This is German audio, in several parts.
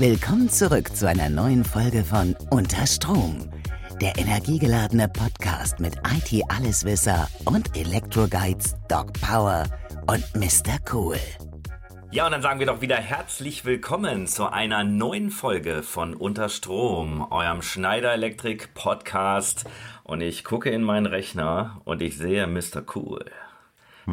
Willkommen zurück zu einer neuen Folge von Unter Strom, der energiegeladene Podcast mit IT-Alleswisser und Elektroguides Doc Power und Mr. Cool. Ja, und dann sagen wir doch wieder herzlich willkommen zu einer neuen Folge von Unter Strom, eurem Schneider Elektrik Podcast. Und ich gucke in meinen Rechner und ich sehe Mr. Cool.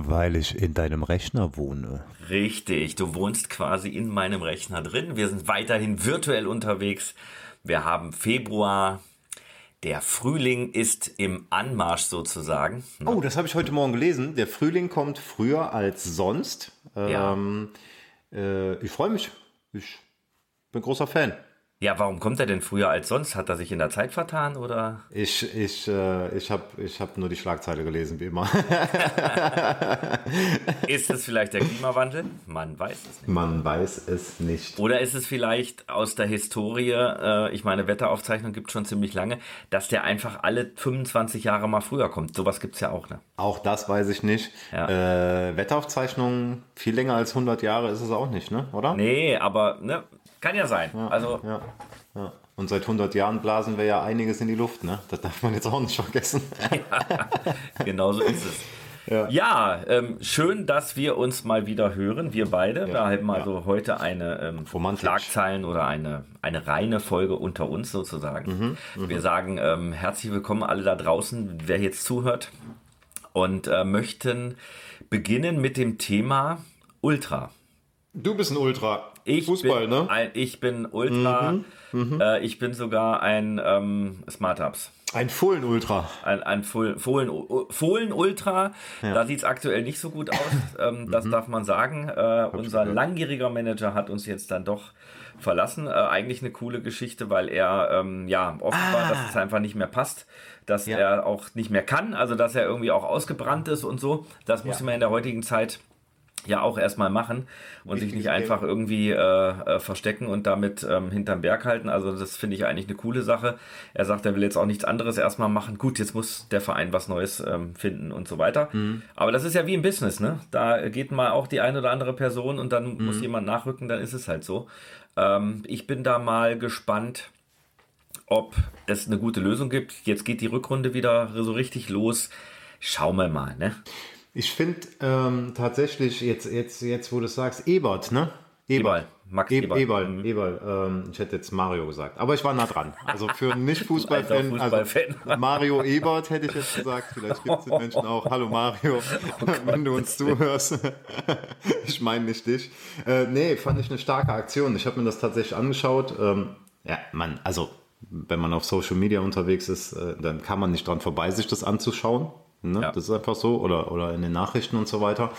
Weil ich in deinem Rechner wohne. Richtig, du wohnst quasi in meinem Rechner drin. Wir sind weiterhin virtuell unterwegs. Wir haben Februar. Der Frühling ist im Anmarsch sozusagen. Oh, das habe ich heute Morgen gelesen. Der Frühling kommt früher als sonst. Ja. Ähm, äh, ich freue mich. Ich bin großer Fan. Ja, warum kommt er denn früher als sonst? Hat er sich in der Zeit vertan oder? Ich, ich, äh, ich habe ich hab nur die Schlagzeile gelesen, wie immer. Ist es vielleicht der Klimawandel? Man weiß es nicht. Man weiß es nicht. Oder ist es vielleicht aus der Historie, äh, ich meine, Wetteraufzeichnung gibt schon ziemlich lange, dass der einfach alle 25 Jahre mal früher kommt. Sowas gibt's ja auch, ne? Auch das weiß ich nicht. Ja. Äh, Wetteraufzeichnung, viel länger als 100 Jahre ist es auch nicht, ne? oder? Nee, aber ne, kann ja sein. also Ja, ja. Und seit 100 Jahren blasen wir ja einiges in die Luft, ne? Das darf man jetzt auch nicht vergessen. genau so ist es. Ja. Ja, ähm, schön, dass wir uns mal wieder hören, wir beide. Wir haben also heute eine ähm, Romantisch. Schlagzeilen oder eine, eine reine Folge unter uns sozusagen. Mhm, wir sagen ähm, herzlich willkommen alle da draußen, wer jetzt zuhört und äh, möchten beginnen mit dem Thema Ultra. Du bist ein Ultra. Ich Fußball, bin ne? Mhm, Ein, ich bin Ultra. Äh, ich bin sogar ein ähm, Smart Ups. Ein Fohlen Ultra. Ein, ein Fohlen, Fohlen, Fohlen Ultra. Da sieht es aktuell nicht so gut aus. Ähm, das darf man sagen. Äh, unser langjähriger Manager hat uns jetzt dann doch verlassen. Äh, eigentlich eine coole Geschichte, weil er ähm, ja oft war, dass es einfach nicht mehr passt, dass Ja. er auch nicht mehr kann, also dass er irgendwie auch ausgebrannt ist und so. Das muss Ja. man in der heutigen Zeit ja auch erstmal machen und sich nicht einfach irgendwie äh, äh, verstecken und damit ähm, hinterm Berg halten. Also das finde ich eigentlich eine coole Sache. Er sagt, er will jetzt auch nichts anderes erstmal machen. Gut, jetzt muss der Verein was Neues ähm, finden und so weiter. Aber das ist ja wie im Business, ne? Da geht mal auch die eine oder andere Person und dann muss jemand nachrücken, dann ist es halt so. Ähm, ich bin da mal gespannt, ob es eine gute Lösung gibt. Jetzt geht die Rückrunde wieder so richtig los. Schauen wir mal, ne? Ich finde ähm, tatsächlich, jetzt, jetzt, jetzt, wo du es sagst, Ebert, ne? Eberl, Max E Eberl. Eberl, Mhm. Eberl, ähm, ich hätte jetzt Mario gesagt, aber ich war nah dran. Also für einen Nicht-Fußballfan, Alter Fußballfan. also Mario Ebert hätte ich jetzt gesagt, vielleicht gibt es den Menschen auch. Hallo Mario, wenn du uns zuhörst. ich meine nicht dich. Äh, nee, fand ich eine starke Aktion. Ich habe mir das tatsächlich angeschaut. Ähm, ja, man, also wenn man auf Social Media unterwegs ist, äh, dann kann man nicht dran vorbei, sich das anzuschauen. Ne? Ja. Das ist einfach so. Oder, oder in den Nachrichten und so weiter.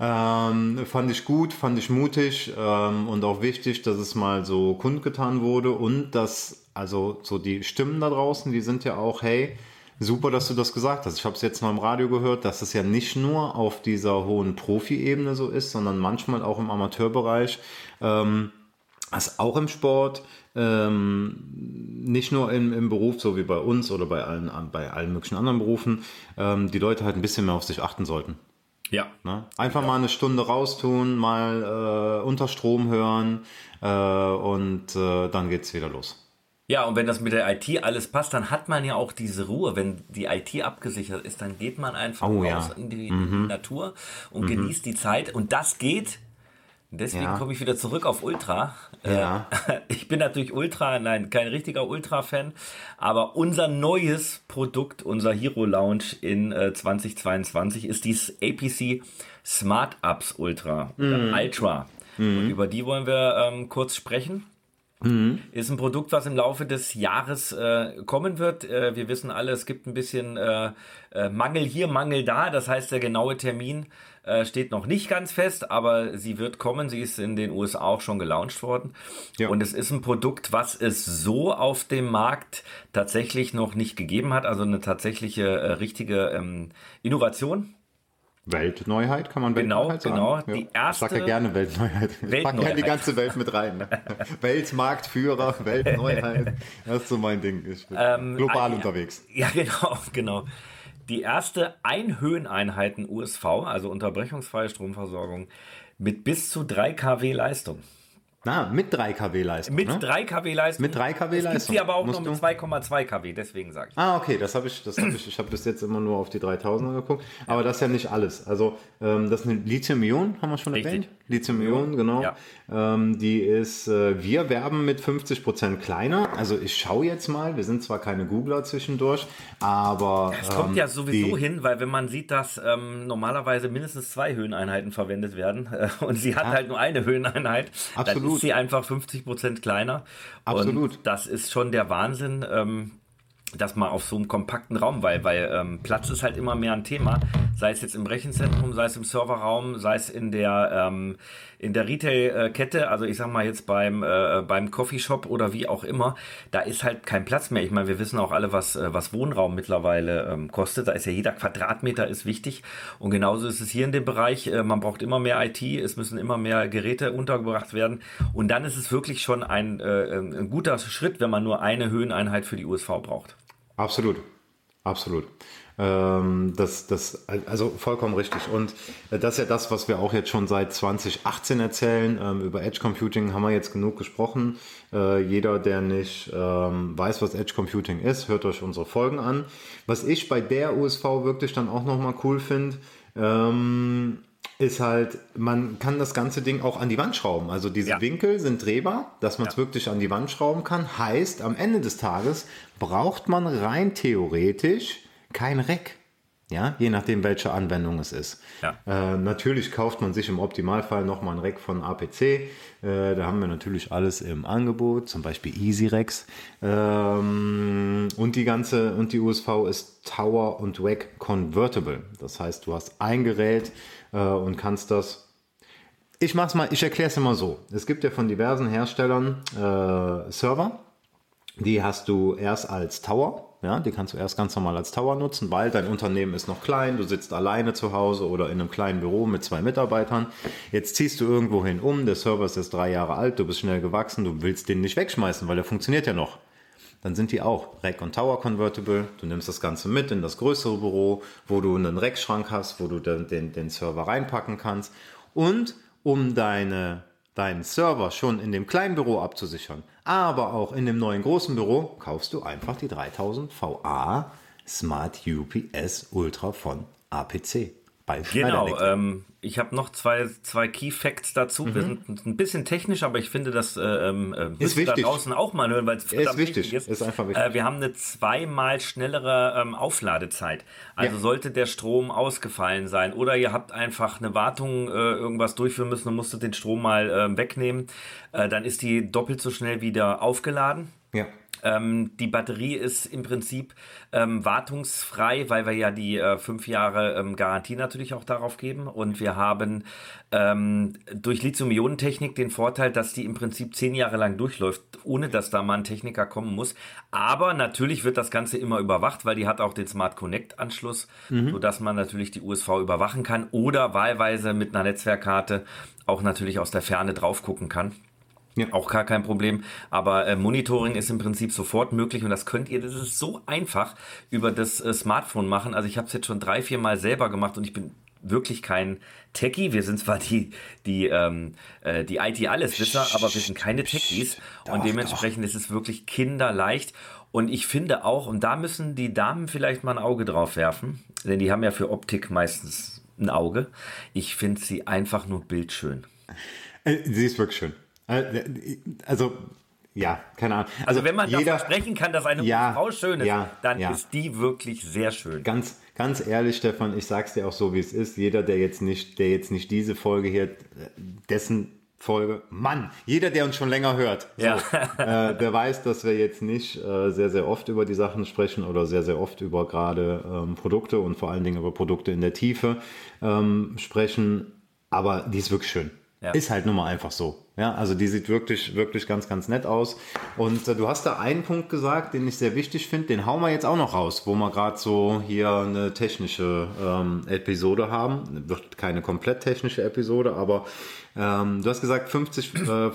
Ähm, fand ich gut, fand ich mutig ähm, und auch wichtig, dass es mal so kundgetan wurde und dass, also so die Stimmen da draußen, die sind ja auch, hey, super, dass du das gesagt hast. Ich habe es jetzt mal im Radio gehört, dass es ja nicht nur auf dieser hohen Profi-Ebene so ist, sondern manchmal auch im Amateurbereich. Ähm, also auch im Sport, ähm, nicht nur im, im Beruf, so wie bei uns oder bei allen, bei allen möglichen anderen Berufen, ähm, die Leute halt ein bisschen mehr auf sich achten sollten. Ja. Ne? Einfach mal eine Stunde raustun, mal äh, unter Strom hören äh, und äh, dann geht's wieder los. Ja, und wenn das mit der IT alles passt, dann hat man ja auch diese Ruhe. Wenn die IT abgesichert ist, dann geht man einfach Oh, raus ja. in die, in die Natur und genießt die Zeit. Und das geht. Deswegen Ja. komme ich wieder zurück auf Ultra. Ja. Äh, Ich bin natürlich Ultra, nein, kein richtiger Ultra-Fan, aber unser neues Produkt, unser Hero Lounge in äh, 2022 ist dies APC Smart Ups Ultra oder Ultra. Und über die wollen wir ähm, kurz sprechen. Ist ein Produkt, was im Laufe des Jahres äh, kommen wird. Äh, wir wissen alle, es gibt ein bisschen äh, äh, Mangel hier, Mangel da. Das heißt, der genaue Termin äh, steht noch nicht ganz fest, aber sie wird kommen. Sie ist in den USA auch schon gelauncht worden. Ja. Und es ist ein Produkt, was es so auf dem Markt tatsächlich noch nicht gegeben hat. Also eine tatsächliche, äh, richtige ähm, Innovation. Weltneuheit, kann man Genau, Weltneuheit sagen? genau. Ja. Die erste- ich sag ja gerne Weltneuheit. Ich Weltneuheit. gerne die ganze Welt mit rein. Ne? Weltmarktführer, Weltneuheit. Das ist so mein Ding. Ich bin global Ah, unterwegs. Ja, genau, genau. Die erste Einhöheneinheiten USV, also unterbrechungsfreie Stromversorgung, mit bis zu 3 kW Leistung. Na, mit 3 kW Leistung. Mit ne? 3 kW Leistung. Mit 3 kW Es gibt Leistung. sie aber auch Musst noch mit du- 2,2 kW, deswegen sage ich. Ah, okay, das habe ich, das habe ich, ich habe bis jetzt immer nur auf die 3000er geguckt. Aber das ist ja nicht alles. Also, ähm, das ist eine Lithium-Ion, haben wir schon Richtig. erwähnt? Lithium-Ion, genau. Ja. Ähm, die ist, äh, wir werben mit 50% kleiner. Also, ich schaue jetzt mal, wir sind zwar keine Googler zwischendurch, aber. Es kommt ähm, ja sowieso die, hin, weil wenn man sieht, dass ähm, normalerweise mindestens zwei Höheneinheiten verwendet werden äh, und sie hat halt nur eine Höheneinheit, Absolut. Ist sie einfach 50 Prozent kleiner. Absolut. Und das ist schon der Wahnsinn. Ähm, dass man auf so einem kompakten Raum, weil, weil ähm, Platz ist halt immer mehr ein Thema, sei es jetzt im Rechenzentrum, sei es im Serverraum, sei es in der ähm, in der Retail-Kette, also ich sag mal jetzt beim äh, beim Coffeeshop oder wie auch immer, da ist halt kein Platz mehr. Ich meine, wir wissen auch alle, was äh, was Wohnraum mittlerweile ähm, kostet. Da ist ja jeder Quadratmeter ist wichtig und genauso ist es hier in dem Bereich. Äh, man braucht immer mehr IT, es müssen immer mehr Geräte untergebracht werden und dann ist es wirklich schon ein, äh, ein guter Schritt, wenn man nur eine Höheneinheit für die USV braucht. Absolut, absolut. Ähm, das, das, also vollkommen richtig. Und äh, das ist ja das, was wir auch jetzt schon seit 2018 erzählen. Ähm, über Edge Computing haben wir jetzt genug gesprochen. Äh, jeder, der nicht ähm, weiß, was Edge Computing ist, hört euch unsere Folgen an. Was ich bei der USV wirklich dann auch nochmal cool finde, ähm, ist halt, man kann das ganze Ding auch an die Wand schrauben. Also diese Ja. Winkel sind drehbar, dass man es Ja. wirklich an die Wand schrauben kann. Heißt, am Ende des Tages braucht man rein theoretisch kein Rack. Ja, je nachdem, welche Anwendung es ist. Ja. Äh, natürlich kauft man sich im Optimalfall nochmal ein Rack von APC. Äh, da haben wir natürlich alles im Angebot, zum Beispiel Easy Racks. Ähm, und die ganze, und die USV ist Tower und Rack Convertible. Das heißt, du hast ein Gerät äh, und kannst das ich mach's mal, ich erkläre es immer so. Es gibt ja von diversen Herstellern äh, Server, die hast du erst als Tower, ja, die kannst du erst ganz normal als Tower nutzen, weil dein Unternehmen ist noch klein, du sitzt alleine zu Hause oder in einem kleinen Büro mit zwei Mitarbeitern. Jetzt ziehst du irgendwo hin um, der Server ist jetzt drei Jahre alt, du bist schnell gewachsen, du willst den nicht wegschmeißen, weil der funktioniert ja noch. Dann sind die auch Rack und Tower Convertible. Du nimmst das Ganze mit in das größere Büro, wo du einen Rackschrank hast, wo du den, den, den Server reinpacken kannst. Und um deine, deinen Server schon in dem kleinen Büro abzusichern, aber auch in dem neuen großen Büro, kaufst du einfach die 3000 VA Smart UPS Ultra von APC. Bei Genau, ähm, ich habe noch zwei, zwei Key Facts dazu. Wir sind ein bisschen technisch, aber ich finde, das äh, ähm, äh, müsst ihr da draußen auch mal hören, weil es verdammt wichtig. ist. Ist einfach wichtig. Äh, wir haben eine zweimal schnellere ähm, Aufladezeit. Also Ja. sollte der Strom ausgefallen sein oder ihr habt einfach eine Wartung äh, irgendwas durchführen müssen und musstet den Strom mal äh, wegnehmen, äh, dann ist die doppelt so schnell wieder aufgeladen. ja. Ähm, die Batterie ist im Prinzip ähm, wartungsfrei, weil wir ja die äh, fünf Jahre ähm, Garantie natürlich auch darauf geben. Und wir haben ähm, durch Lithium-Ionen-Technik den Vorteil, dass die im Prinzip zehn Jahre lang durchläuft, ohne dass da mal ein Techniker kommen muss. Aber natürlich wird das Ganze immer überwacht, weil die hat auch den Smart Connect-Anschluss, sodass man natürlich die USV überwachen kann oder wahlweise mit einer Netzwerkkarte auch natürlich aus der Ferne drauf gucken kann. Ja. Auch gar kein Problem. Aber äh, Monitoring ist im Prinzip sofort möglich und das könnt ihr, das ist so einfach über das äh, Smartphone machen. Also ich habe es jetzt schon drei, vier Mal selber gemacht und ich bin wirklich kein Techie. Wir sind zwar die, die, ähm, äh, die IT-Alleswisser, aber wir sind keine Techies. und Doch, dementsprechend ist es wirklich kinderleicht. Und ich finde auch, und da müssen die Damen vielleicht mal ein Auge drauf werfen, denn die haben ja für Optik meistens ein Auge. Ich finde sie einfach nur bildschön. Äh, Sie ist wirklich schön. Äh, Also, ja, keine Ahnung. Also wenn man jeder, davon sprechen kann, dass eine Ja, Frau schön ist, ja, dann ja. ist die wirklich sehr schön. Ganz, ganz ehrlich, Stefan, ich sag's dir auch so, wie es ist. Jeder, der jetzt nicht, der jetzt nicht diese Folge hier, äh, dessen Folge, Mann, jeder, der uns schon länger hört, so, Ja. äh, der weiß, dass wir jetzt nicht äh, sehr, sehr oft über die Sachen sprechen oder sehr, sehr oft über gerade ähm, Produkte und vor allen Dingen über Produkte in der Tiefe ähm, sprechen. Aber die ist wirklich schön. Ja. Ist halt nun mal einfach so. Ja, also die sieht wirklich, wirklich ganz, ganz nett aus. Und äh, du hast da einen Punkt gesagt, den ich sehr wichtig finde, den hauen wir jetzt auch noch raus, wo wir gerade so hier eine technische ähm, Episode haben. Wird keine komplett technische Episode, aber ähm, du hast gesagt 50, äh,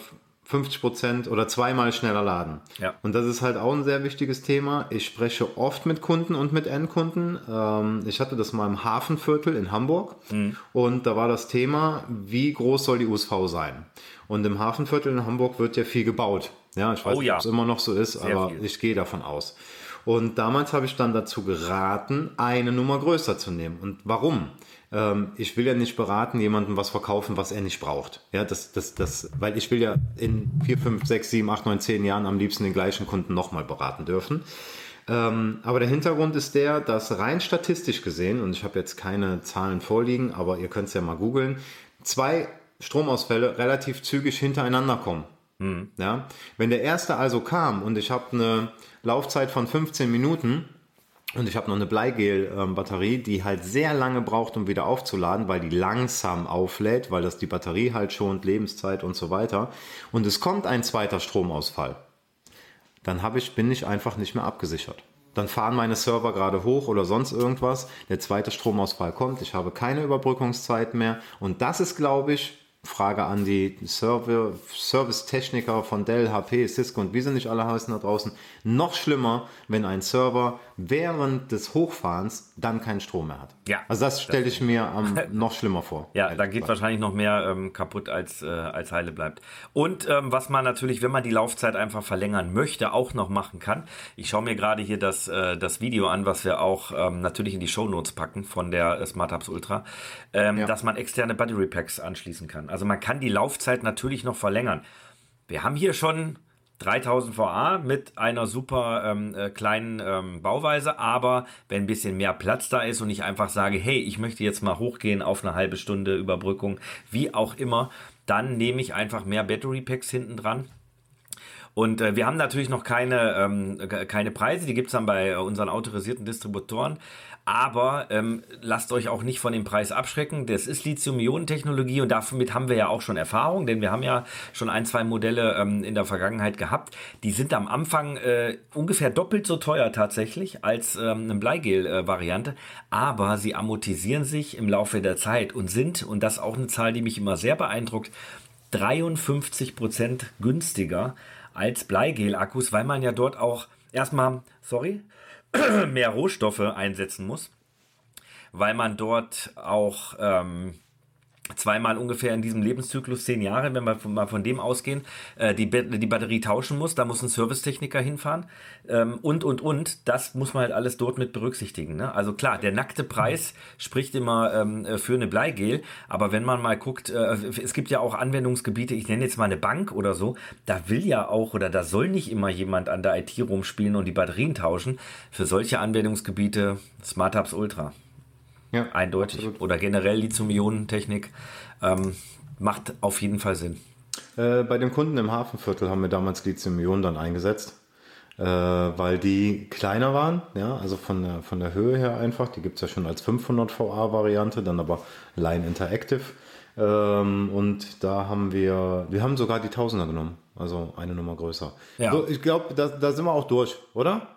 50 Prozent oder zweimal schneller laden. Ja. Und das ist halt auch ein sehr wichtiges Thema. Ich spreche oft mit Kunden und mit Endkunden. Ähm, ich hatte das mal im Hafenviertel in Hamburg Mhm. und da war das Thema, wie groß soll die USV sein? Und im Hafenviertel in Hamburg wird ja viel gebaut. Ja, ich weiß Oh nicht, ja. ob es immer noch so ist, Sehr aber viel. ich gehe davon aus. Und damals habe ich dann dazu geraten, eine Nummer größer zu nehmen. Und warum? Ähm, ich will ja nicht beraten, jemandem was verkaufen, was er nicht braucht. Ja, das, das, das, weil ich will ja in vier, fünf, sechs, sieben, acht, neun, zehn Jahren am liebsten den gleichen Kunden nochmal beraten dürfen. Ähm, aber der Hintergrund ist der, dass rein statistisch gesehen, und ich habe jetzt keine Zahlen vorliegen, aber ihr könnt es ja mal googeln, zwei Stromausfälle relativ zügig hintereinander kommen. Ja? Wenn der erste also kam und ich habe eine Laufzeit von 15 Minuten und ich habe noch eine Bleigel-Batterie, die halt sehr lange braucht, um wieder aufzuladen, weil die langsam auflädt, weil das die Batterie halt schont, Lebenszeit und so weiter. Und es kommt ein zweiter Stromausfall dann habe ich, bin ich einfach nicht mehr abgesichert. Dann fahren meine Server gerade hoch oder sonst irgendwas. Der zweite Stromausfall kommt. Ich habe keine Überbrückungszeit mehr. Und das ist, glaube ich, Frage an die Service-Techniker von Dell, HP, Cisco und wie sie nicht alle heißen da draußen. Noch schlimmer, wenn ein Server während des Hochfahrens dann keinen Strom mehr hat. Ja. Also das stelle ich mir am noch schlimmer vor. Ja, da geht gesagt. wahrscheinlich noch mehr ähm, kaputt, als, äh, als heile bleibt. Und ähm, was man natürlich, wenn man die Laufzeit einfach verlängern möchte, auch noch machen kann. Ich schaue mir gerade hier das, äh, das Video an, was wir auch ähm, natürlich in die Shownotes packen von der äh, Smart Hubs Ultra, ähm, Ja. dass man externe Battery Packs anschließen kann. Also man kann die Laufzeit natürlich noch verlängern. Wir haben hier schon 3000 VA mit einer super ähm, äh, kleinen ähm, Bauweise, aber wenn ein bisschen mehr Platz da ist und ich einfach sage, hey, ich möchte jetzt mal hochgehen auf eine halbe Stunde Überbrückung, wie auch immer, dann nehme ich einfach mehr Battery Packs hinten dran. Und äh, wir haben natürlich noch keine, ähm, ke- keine Preise, die gibt's dann bei äh, unseren autorisierten Distributoren. Aber ähm, lasst euch auch nicht von dem Preis abschrecken. Das ist Lithium-Ionen-Technologie und damit haben wir ja auch schon Erfahrung, denn wir haben ja schon ein, zwei Modelle ähm, in der Vergangenheit gehabt. Die sind am Anfang äh, ungefähr doppelt so teuer tatsächlich als ähm, eine Bleigel-Variante, aber sie amortisieren sich im Laufe der Zeit und sind, und das ist auch eine Zahl, die mich immer sehr beeindruckt, 53% günstiger als Bleigel-Akkus, weil man ja dort auch erstmal, sorry, mehr Rohstoffe einsetzen muss, weil man dort auch ähm, zweimal ungefähr in diesem Lebenszyklus zehn Jahre, wenn wir von, mal von dem ausgehen, äh, die, die Batterie tauschen muss, da muss ein Servicetechniker hinfahren ähm, und, und, und, das muss man halt alles dort mit berücksichtigen. Ne? Also klar, der nackte Preis spricht immer ähm, äh, für eine Bleigel, aber wenn man mal guckt, äh, es gibt ja auch Anwendungsgebiete, ich nenne jetzt mal eine Bank oder so, da will ja auch oder da soll nicht immer jemand an der IT rumspielen und die Batterien tauschen. Für solche Anwendungsgebiete Smart Hubs Ultra. Ja, Eindeutig. absolut. Oder generell Lithium-Ionen-Technik ähm, macht auf jeden Fall Sinn. Äh, bei dem Kunden im Hafenviertel haben wir damals Lithium-Ionen dann eingesetzt, äh, weil die kleiner waren, ja, also von der, von der Höhe her einfach. Die gibt es ja schon als 500 VA-Variante, dann aber Line Interactive. Ähm, und da haben wir, wir haben sogar die Tausender genommen, also eine Nummer größer. Ja. So, ich glaube, da, da sind wir auch durch, oder?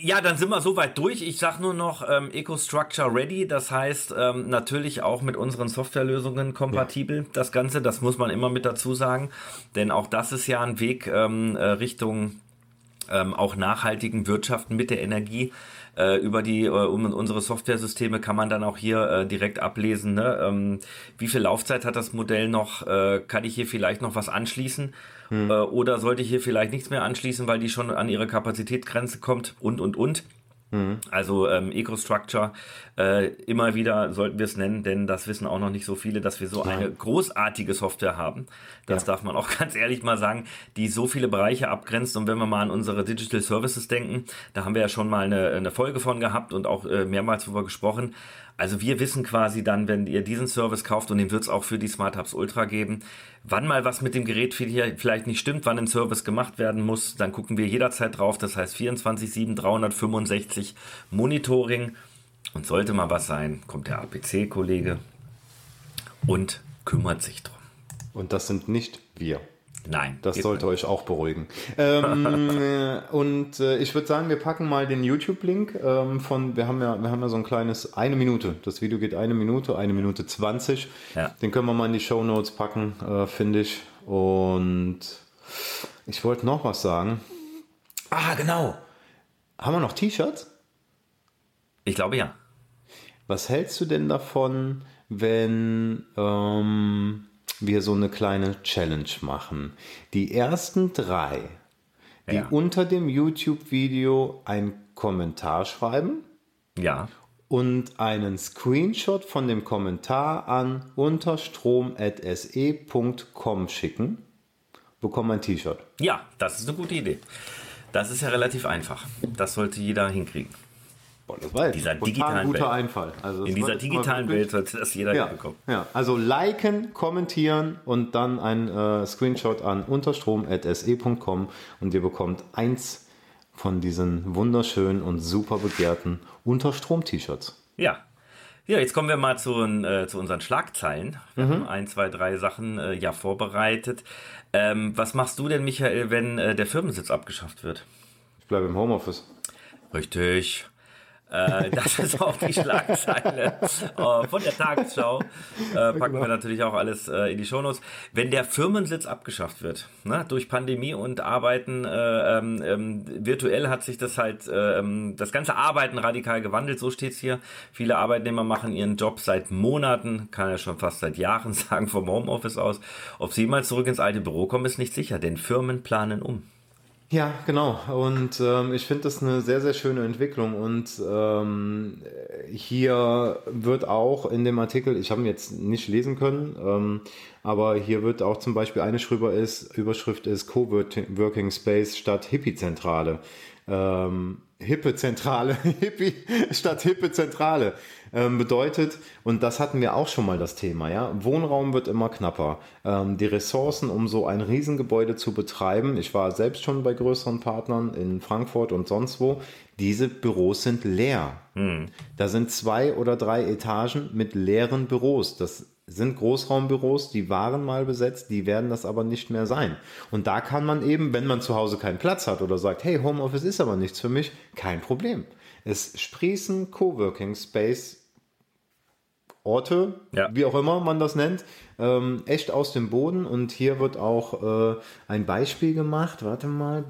Ja, dann sind wir soweit durch. Ich sag nur noch ähm, EcoStructure Ready. Das heißt ähm, natürlich auch mit unseren Softwarelösungen kompatibel. Das Ganze, das muss man immer mit dazu sagen. Denn auch das ist ja ein Weg ähm, äh, Richtung ähm, auch nachhaltigen Wirtschaften mit der Energie. Äh, über die äh, um unsere Softwaresysteme kann man dann auch hier äh, direkt ablesen, ne? ähm, wie viel Laufzeit hat das Modell noch, äh, kann ich hier vielleicht noch was anschließen äh, oder sollte ich hier vielleicht nichts mehr anschließen, weil die schon an ihre Kapazitätsgrenze kommt und und und. Also ähm, EcoStructure, äh, immer wieder sollten wir es nennen, denn das wissen auch noch nicht so viele, dass wir so eine großartige Software haben. Das darf man auch ganz ehrlich mal sagen, die so viele Bereiche abgrenzt. Und wenn wir mal an unsere Digital Services denken, da haben wir ja schon mal eine, eine Folge von gehabt und auch äh, mehrmals darüber gesprochen. Also wir wissen quasi dann, wenn ihr diesen Service kauft und den wird es auch für die Smart Hubs Ultra geben, wann mal was mit dem Gerät vielleicht nicht stimmt, wann ein Service gemacht werden muss, dann gucken wir jederzeit drauf. Das heißt 24/7 365 Monitoring und sollte mal was sein, kommt der APC-Kollege und kümmert sich drum. Und das sind nicht wir. Nein, Das sollte nicht. euch auch beruhigen. Ähm, äh, und äh, ich würde sagen, wir packen mal den YouTube-Link ähm, von, wir haben ja, wir haben ja so ein kleines, eine Minute. Das Video geht eine Minute, eine Minute 20. Ja. Den können wir mal in die Show Notes packen, äh, finde ich. Und ich wollte noch was sagen. Ah, genau. Haben wir noch T-Shirts? Ich glaube ja. Was hältst du denn davon, wenn ähm, wir so eine kleine Challenge machen? Die ersten drei, die Ja. unter dem YouTube-Video einen Kommentar schreiben Ja. und einen Screenshot von dem Kommentar an unterstrom.se.com schicken, bekommen ein T-Shirt. Ja, das ist eine gute Idee. Das ist ja relativ einfach. Das sollte jeder hinkriegen. Boah, das war jetzt Dieser digitalen guter Welt. Einfall. Also In dieser digitalen Welt sollte das jeder Ja, hinbekommen. ja, also liken, kommentieren und dann ein äh, Screenshot an unterstrom.se.com und ihr bekommt eins von diesen wunderschönen und super begehrten Unterstrom-T-Shirts. Ja. Ja, jetzt kommen wir mal zu, äh, zu unseren Schlagzeilen. Wir Mhm. haben ein, zwei, drei Sachen äh, ja vorbereitet. Ähm, was machst du denn, Michael, wenn äh, der Firmensitz abgeschafft wird? Ich bleibe im Homeoffice. Richtig. Äh, das ist auch die Schlagzeile äh, von der Tagesschau. Äh, packen wir natürlich auch alles äh, in die Shownotes. Wenn der Firmensitz abgeschafft wird, ne, durch Pandemie und Arbeiten äh, ähm, ähm, virtuell hat sich das halt, äh, ähm, das ganze Arbeiten radikal gewandelt, so steht's hier. Viele Arbeitnehmer machen ihren Job seit Monaten, kann ja schon fast seit Jahren sagen, vom Homeoffice aus. Ob sie jemals zurück ins alte Büro kommen, ist nicht sicher, denn Firmen planen um. Ja, genau. Und ähm, ich finde das eine sehr, sehr schöne Entwicklung. Und ähm, hier wird auch in dem Artikel, ich habe ihn jetzt nicht lesen können, ähm, aber hier wird auch zum Beispiel eine Schrüber ist, Überschrift ist Coworking Space statt Hippie-Zentrale. Ähm, Hippe-Zentrale, Hippie statt Hippe-Zentrale ähm, bedeutet, und das hatten wir auch schon mal das Thema, ja, Wohnraum wird immer knapper. Ähm, die Ressourcen, um so ein Riesengebäude zu betreiben, ich war selbst schon bei größeren Partnern in Frankfurt und sonst wo, diese Büros sind leer. Da sind zwei oder drei Etagen mit leeren Büros. Das sind Großraumbüros, die waren mal besetzt, die werden das aber nicht mehr sein. Und da kann man eben, wenn man zu Hause keinen Platz hat oder sagt, hey, Homeoffice ist aber nichts für mich, kein Problem. Es sprießen Coworking Space Orte, Ja. wie auch immer man das nennt, ähm, echt aus dem Boden. Und hier wird auch äh, ein Beispiel gemacht. Warte mal.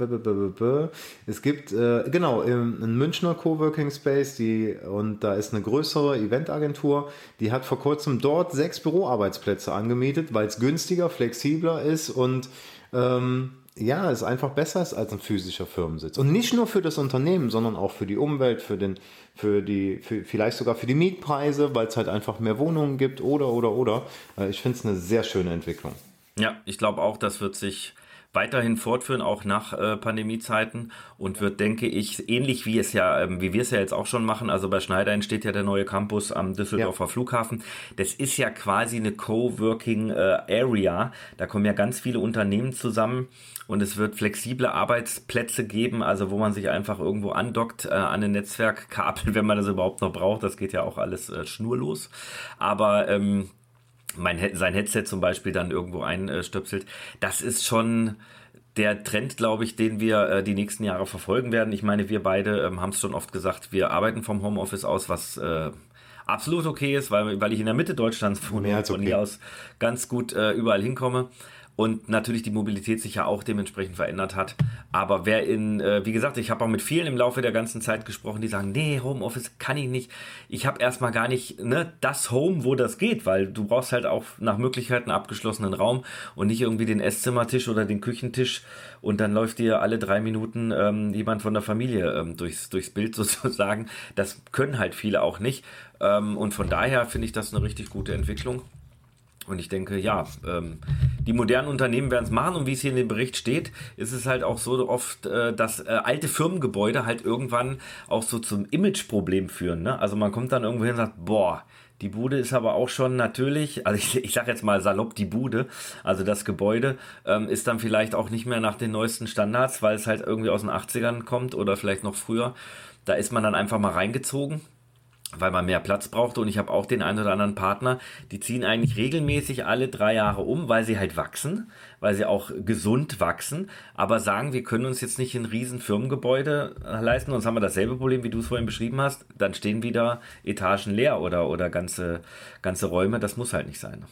Es gibt, äh, genau, im, ein Münchner Coworking Space, die, und da ist eine größere Eventagentur, die hat vor kurzem dort sechs Büroarbeitsplätze angemietet, weil es günstiger, flexibler ist und ähm, ja, es einfach besser ist als ein physischer Firmensitz. Und nicht nur für das Unternehmen, sondern auch für die Umwelt, für den, für die, für, vielleicht sogar für die Mietpreise, weil es halt einfach mehr Wohnungen gibt oder, oder, oder. Äh, Ich finde es eine sehr schöne Entwicklung. Ja, ich glaube auch, das wird sich weiterhin fortführen, auch nach äh, Pandemiezeiten und wird, denke ich, ähnlich wie es ja, ähm, wie wir es ja jetzt auch schon machen. Also bei Schneider entsteht ja der neue Campus am Düsseldorfer Flughafen. Das ist ja quasi eine Coworking äh, Area. Da kommen ja ganz viele Unternehmen zusammen und es wird flexible Arbeitsplätze geben, also wo man sich einfach irgendwo andockt äh, an ein Netzwerkkabel, wenn man das überhaupt noch braucht. Das geht ja auch alles äh, schnurlos. Aber ähm, mein, sein Headset zum Beispiel dann irgendwo einstöpselt. Das ist schon der Trend, glaube ich, den wir äh, die nächsten Jahre verfolgen werden. Ich meine, wir beide ähm, haben es schon oft gesagt, wir arbeiten vom Homeoffice aus, was äh, absolut okay ist, weil, weil ich in der Mitte Deutschlands wohne und als von okay. hier aus ganz gut äh, überall hinkomme. Und natürlich die Mobilität sich ja auch dementsprechend verändert hat. Aber wer in, äh, wie gesagt, ich habe auch mit vielen im Laufe der ganzen Zeit gesprochen, die sagen, nee, Homeoffice kann ich nicht. Ich habe erstmal gar nicht ne, das Home, wo das geht, weil du brauchst halt auch nach Möglichkeit einen abgeschlossenen Raum und nicht irgendwie den Esszimmertisch oder den Küchentisch und dann läuft dir alle drei Minuten ähm, jemand von der Familie ähm, durchs, durchs Bild sozusagen. Das können halt viele auch nicht. Ähm, und von daher finde ich das eine richtig gute Entwicklung. Und ich denke, ja, ähm, die modernen Unternehmen werden es machen und wie es hier in dem Bericht steht, ist es halt auch so oft, äh, dass äh, alte Firmengebäude halt irgendwann auch so zum Imageproblem führen. Ne? Also man kommt dann irgendwo hin und sagt, boah, die Bude ist aber auch schon natürlich, also ich, ich sage jetzt mal salopp die Bude, also das Gebäude ähm, ist dann vielleicht auch nicht mehr nach den neuesten Standards, weil es halt irgendwie aus den 80ern kommt oder vielleicht noch früher. Da ist man dann einfach mal reingezogen weil man mehr Platz brauchte und ich habe auch den einen oder anderen Partner, die ziehen eigentlich regelmäßig alle drei Jahre um, weil sie halt wachsen, weil sie auch gesund wachsen, aber sagen, wir können uns jetzt nicht ein riesen Firmengebäude äh, leisten, sonst haben wir dasselbe Problem, wie du es vorhin beschrieben hast, dann stehen wieder Etagen leer oder, oder ganze, ganze Räume, das muss halt nicht sein.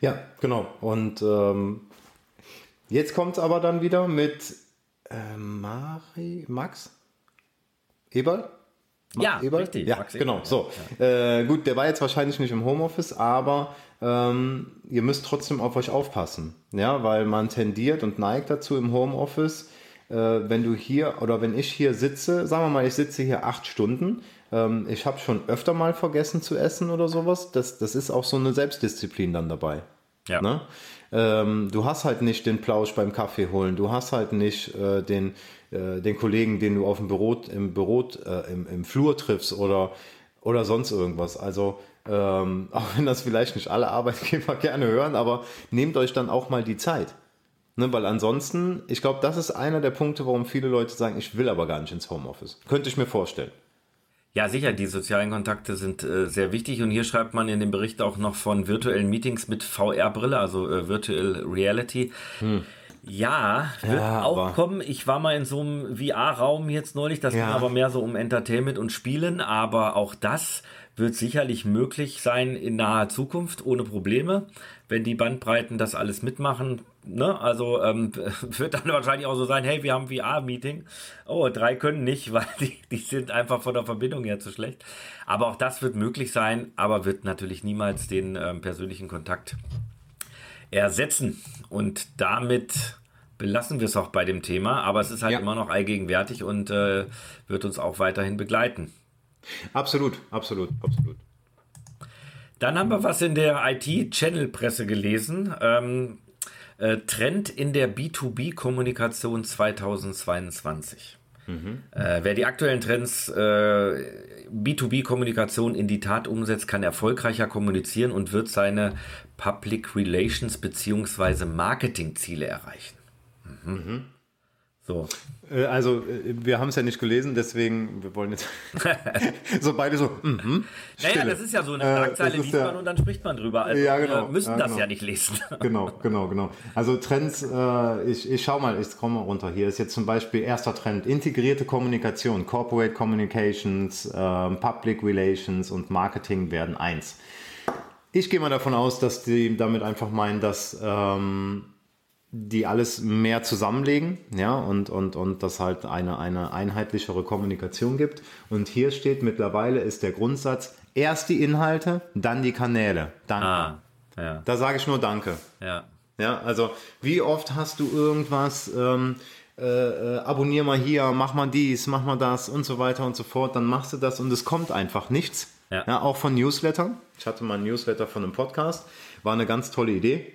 Ja, genau. Und ähm, Jetzt kommt es aber dann wieder mit äh, Mari, Max Eberl? Max ja, Eberl? richtig. Ja, Max genau. So, ja. Äh, gut, der war jetzt wahrscheinlich nicht im Homeoffice, aber ähm, ihr müsst trotzdem auf euch aufpassen, ja, weil man tendiert und neigt dazu im Homeoffice, äh, wenn du hier oder wenn ich hier sitze, sagen wir mal, ich sitze hier acht Stunden, ähm, ich habe schon öfter mal vergessen zu essen oder sowas, das, das ist auch so eine Selbstdisziplin dann dabei. Ja. Ne? Ähm, du hast halt nicht den Plausch beim Kaffee holen, du hast halt nicht äh, den, äh, den Kollegen, den du auf dem Büro, im Büro, äh, im, im Flur triffst oder, oder sonst irgendwas. Also ähm, auch wenn das vielleicht nicht alle Arbeitgeber gerne hören, aber nehmt euch dann auch mal die Zeit. Ne, weil ansonsten, ich glaube, das ist einer der Punkte, warum viele Leute sagen, ich will aber gar nicht ins Homeoffice. Könnte ich mir vorstellen. Ja, sicher, die sozialen Kontakte sind äh, sehr wichtig und hier schreibt man in dem Bericht auch noch von virtuellen Meetings mit VR-Brille, also äh, Virtual Reality. Hm. Ja, wird ja, auch kommen. Ich war mal in so einem VR-Raum jetzt neulich, das ja. ging aber mehr so um Entertainment und Spielen, aber auch das wird sicherlich möglich sein in naher Zukunft ohne Probleme, wenn die Bandbreiten das alles mitmachen. Ne? Also ähm, wird dann wahrscheinlich auch so sein, hey, wir haben VR-Meeting. Oh, drei können nicht, weil die, die sind einfach von der Verbindung her zu schlecht. Aber auch das wird möglich sein, aber wird natürlich niemals den ähm, persönlichen Kontakt ersetzen. Und damit belassen wir es auch bei dem Thema, aber es ist halt ja. immer noch allgegenwärtig und äh, wird uns auch weiterhin begleiten. Absolut, absolut, absolut. Dann haben wir was in der IT-Channel-Presse gelesen. Ähm, äh, Trend in der B2B-Kommunikation 2022. Mhm. Äh, wer die aktuellen Trends äh, B2B-Kommunikation in die Tat umsetzt, kann erfolgreicher kommunizieren und wird seine Public Relations bzw. Marketing-Ziele erreichen. Mhm. Mhm. So. Äh, also, äh, wir haben es ja nicht gelesen, deswegen, wir wollen jetzt so beide so, mhm. Naja, das ist ja so eine äh, Schlagzeile, äh, liest man und dann spricht man drüber. Also ja, genau, wir müssen ja, das genau. ja nicht lesen. genau, genau, genau. Also Trends, äh, ich, ich schau mal, ich komme mal runter. Hier ist jetzt zum Beispiel erster Trend, integrierte Kommunikation, Corporate Communications, äh, Public Relations und Marketing werden eins. Ich gehe mal davon aus, dass die damit einfach meinen, dass ähm, die alles mehr zusammenlegen, ja, und, und, und das halt eine, eine einheitlichere Kommunikation gibt. Und hier steht mittlerweile ist der Grundsatz, erst die Inhalte, dann die Kanäle. Danke. Ah, ja. Da sage ich nur Danke. Ja. Ja, also wie oft hast du irgendwas, ähm, äh, äh, abonnier mal hier, mach mal dies, mach mal das und so weiter und so fort, dann machst du das und es kommt einfach nichts. Ja. ja auch von Newslettern. Ich hatte mal ein Newsletter von einem Podcast, war eine ganz tolle Idee.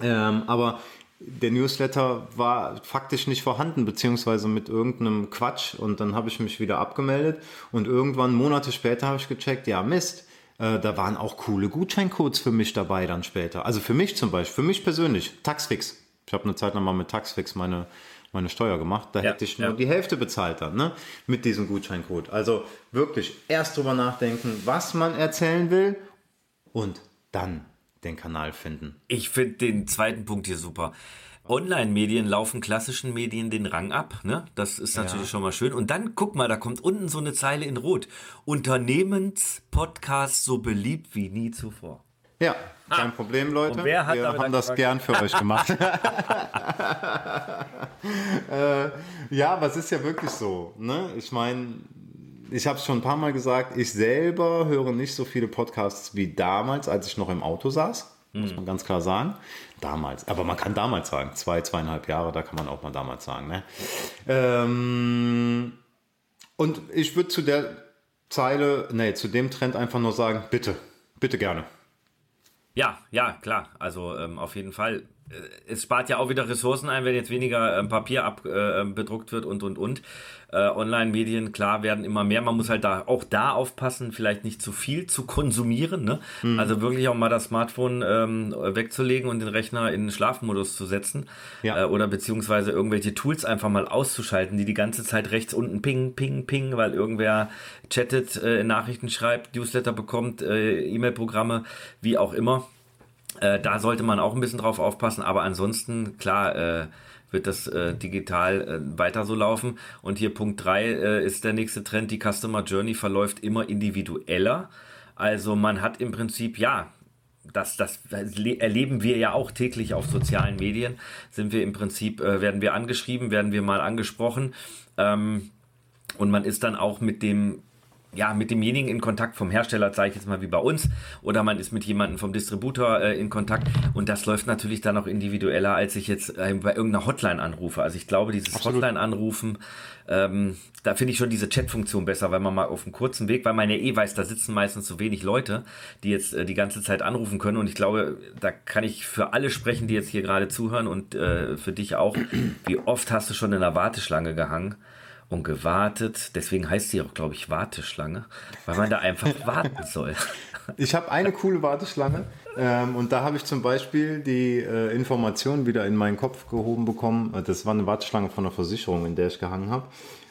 Ähm, aber der Newsletter war faktisch nicht vorhanden, beziehungsweise mit irgendeinem Quatsch. Und dann habe ich mich wieder abgemeldet und irgendwann Monate später habe ich gecheckt, ja Mist, äh, da waren auch coole Gutscheincodes für mich dabei dann später. Also für mich zum Beispiel, für mich persönlich, Taxfix. Ich habe eine Zeit lang mal mit Taxfix meine, meine Steuer gemacht. Da ja, hätte ich nur ja. die Hälfte bezahlt dann, ne? Mit diesem Gutscheincode. Also wirklich erst drüber nachdenken, was man erzählen will und dann den Kanal finden. Ich finde den zweiten Punkt hier super. Online-Medien laufen klassischen Medien den Rang ab. Ne? Das ist natürlich ja. schon mal schön. Und dann guck mal, da kommt unten so eine Zeile in Rot. Unternehmenspodcast so beliebt wie nie zuvor. Ja, kein ah. Problem, Leute. Wir haben das gern für euch gemacht. äh, ja, aber es ist ja wirklich so. Ne? Ich meine, ich habe es schon ein paar Mal gesagt, ich selber höre nicht so viele Podcasts wie damals, als ich noch im Auto saß. Mhm. Muss man ganz klar sagen. Damals. Aber man kann damals sagen. Zwei, zweieinhalb Jahre, da kann man auch mal damals sagen. Ne? Ähm, und ich würde zu der Zeile, nee, zu dem Trend einfach nur sagen, bitte, bitte gerne. Ja, ja, klar. Also ähm, auf jeden Fall. Äh, es spart ja auch wieder Ressourcen ein, wenn jetzt weniger ähm, Papier abbedruckt äh, wird und und und. Äh, Online-Medien, klar, werden immer mehr. Man muss halt da auch da aufpassen, vielleicht nicht zu viel zu konsumieren. Ne? Mhm. Also wirklich auch mal das Smartphone ähm, wegzulegen und den Rechner in den Schlafmodus zu setzen. Ja. Äh, oder beziehungsweise irgendwelche Tools einfach mal auszuschalten, die die ganze Zeit rechts unten ping, ping, ping, weil irgendwer chattet, äh, Nachrichten schreibt, Newsletter bekommt, äh, E-Mail-Programme, wie auch immer. Äh, da sollte man auch ein bisschen drauf aufpassen, aber ansonsten, klar, äh, wird das äh, digital äh, weiter so laufen. Und hier Punkt 3 äh, ist der nächste Trend, die Customer Journey verläuft immer individueller. Also man hat im Prinzip, ja, das, das erleben wir ja auch täglich auf sozialen Medien. Sind wir im Prinzip, äh, werden wir angeschrieben, werden wir mal angesprochen. Ähm, und man ist dann auch mit dem ja, mit demjenigen in Kontakt vom Hersteller, sage ich jetzt mal wie bei uns, oder man ist mit jemandem vom Distributor äh, in Kontakt und das läuft natürlich dann auch individueller, als ich jetzt äh, bei irgendeiner Hotline anrufe. Also ich glaube, dieses Hotline-Anrufen, ähm, da finde ich schon diese Chat-Funktion besser, weil man mal auf einem kurzen Weg, weil man ja eh weiß, da sitzen meistens so wenig Leute, die jetzt äh, die ganze Zeit anrufen können und ich glaube, da kann ich für alle sprechen, die jetzt hier gerade zuhören und äh, für dich auch. Wie oft hast du schon in der Warteschlange gehangen? Und gewartet. Deswegen heißt sie auch, glaube ich, Warteschlange, weil man da einfach warten soll. Ich habe eine coole Warteschlange ähm, und da habe ich zum Beispiel die äh, Information wieder in meinen Kopf gehoben bekommen. Das war eine Warteschlange von einer Versicherung, in der ich gehangen habe.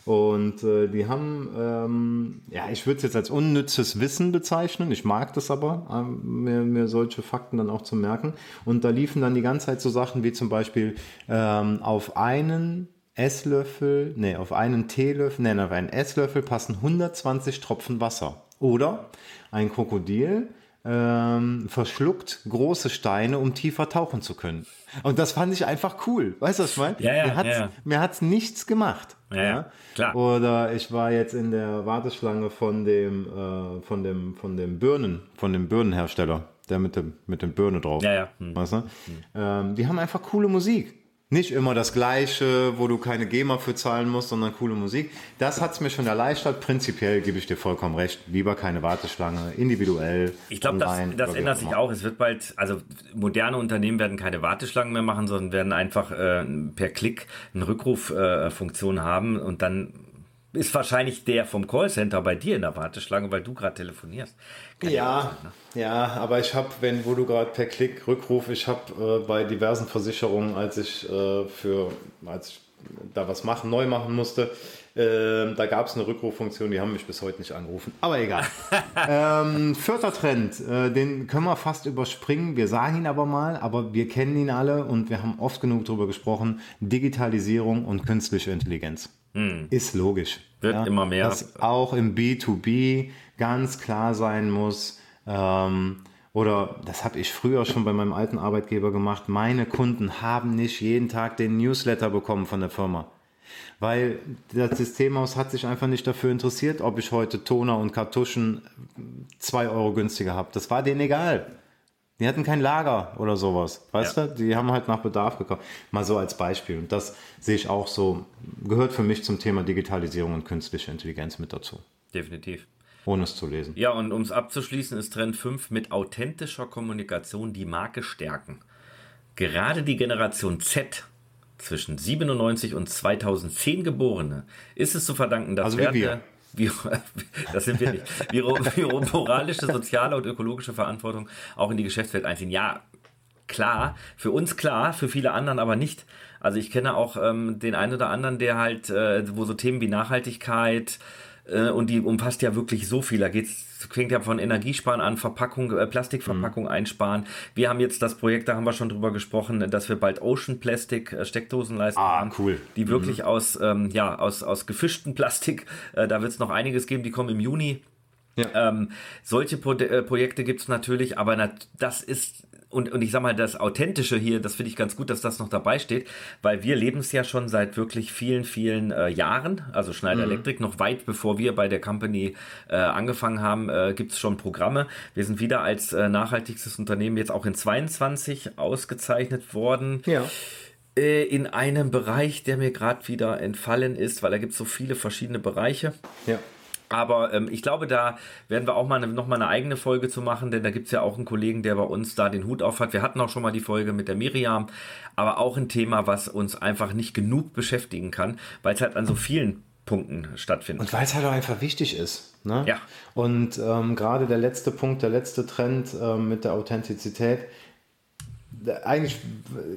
Und äh, die haben, ähm, ja, ich würde es jetzt als unnützes Wissen bezeichnen. Ich mag das aber, äh, mir, mir solche Fakten dann auch zu merken. Und da liefen dann die ganze Zeit so Sachen wie zum Beispiel ähm, auf einen Esslöffel, nee, auf einen Teelöffel, nee, auf einen Esslöffel passen 120 Tropfen Wasser. Oder ein Krokodil ähm, verschluckt große Steine, um tiefer tauchen zu können. Und das fand ich einfach cool. Weißt du, was ich meine? Ja, ja, mir hat's, ja. mir hat's nichts gemacht. Ja, ja, klar. Oder ich war jetzt in der Warteschlange von dem, äh, von dem, von dem Birnen, von dem Birnenhersteller, der mit dem, mit dem Birne drauf. Ja, ja. Hm. Weißt du? Ähm, die haben einfach coole Musik. Nicht immer das Gleiche, wo du keine GEMA für zahlen musst, sondern coole Musik. Das hat's mir schon erleichtert. Prinzipiell gebe ich dir vollkommen recht. Lieber keine Warteschlange, individuell. Ich glaube, das, das ändert sich auch. Es wird bald, also moderne Unternehmen werden keine Warteschlangen mehr machen, sondern werden einfach äh, per Klick eine Rückruffunktion äh, haben und dann ist wahrscheinlich der vom Callcenter bei dir in der Warteschlange, weil du gerade telefonierst. Kann ja, sein, ne? ja, aber ich habe, wenn, wo du gerade per Klick Rückruf, ich habe äh, bei diversen Versicherungen, als ich äh, für, als ich da was machen, neu machen musste, äh, da gab es eine Rückruffunktion, die haben mich bis heute nicht angerufen. Aber egal. ähm, vierter Trend, äh, den können wir fast überspringen. Wir sagen ihn aber mal, aber wir kennen ihn alle und wir haben oft genug darüber gesprochen. Digitalisierung und künstliche Intelligenz. Hm. Ist logisch. Wird ja, immer mehr. Dass auch im B2B ganz klar sein muss, ähm, oder das habe ich früher schon bei meinem alten Arbeitgeber gemacht, meine Kunden haben nicht jeden Tag den Newsletter bekommen von der Firma. Weil das Systemhaus hat sich einfach nicht dafür interessiert, ob ich heute Toner und Kartuschen zwei Euro günstiger habe. Das war denen egal. Die hatten kein Lager oder sowas, weißt ja. du? Die haben halt nach Bedarf gekauft. Mal so als Beispiel. Und das sehe ich auch so, gehört für mich zum Thema Digitalisierung und künstliche Intelligenz mit dazu. Definitiv. Ohne es zu lesen. Ja, und um es abzuschließen, ist Trend 5 mit authentischer Kommunikation die Marke stärken. Gerade die Generation Z zwischen 97 und 2010 Geborene ist es zu verdanken, dass also wir das sind wir nicht, wie, wie moralische, soziale und ökologische Verantwortung auch in die Geschäftswelt einziehen. Ja, klar, für uns klar, für viele anderen aber nicht. Also ich kenne auch ähm, den einen oder anderen, der halt, äh, wo so Themen wie Nachhaltigkeit, äh, und die umfasst ja wirklich so viel. Da geht's fängt ja von Energiesparen an, Verpackung, äh, Plastikverpackung mhm. einsparen. Wir haben jetzt das Projekt, da haben wir schon drüber gesprochen, dass wir bald Ocean Plastic äh, Steckdosen leisten ah, haben, cool. die wirklich mhm. aus, ähm, ja, aus, aus gefischtem Plastik, äh, da wird es noch einiges geben, die kommen im Juni. Ja. Ähm, solche Pro äh, Projekte gibt's natürlich, aber das ist und, und ich sag mal, das Authentische hier, das finde ich ganz gut, dass das noch dabei steht, weil wir leben es ja schon seit wirklich vielen, vielen äh, Jahren, also Schneider mhm. Electric, noch weit bevor wir bei der Company äh, angefangen haben, äh, gibt es schon Programme. Wir sind wieder als äh, nachhaltigstes Unternehmen jetzt auch in 22 ausgezeichnet worden. Ja äh, in einem Bereich, der mir gerade wieder entfallen ist, weil da gibt es so viele verschiedene Bereiche. Ja. Aber ähm, ich glaube, da werden wir auch mal eine, noch mal eine eigene Folge zu machen, denn da gibt's ja auch einen Kollegen, der bei uns da den Hut auf hat. Wir hatten auch schon mal die Folge mit der Miriam, aber auch ein Thema, was uns einfach nicht genug beschäftigen kann, weil es halt an so vielen Punkten stattfindet. Und weil es halt auch einfach wichtig ist. Ne? Ja. Und ähm, gerade der letzte Punkt, der letzte Trend ähm, mit der Authentizität, eigentlich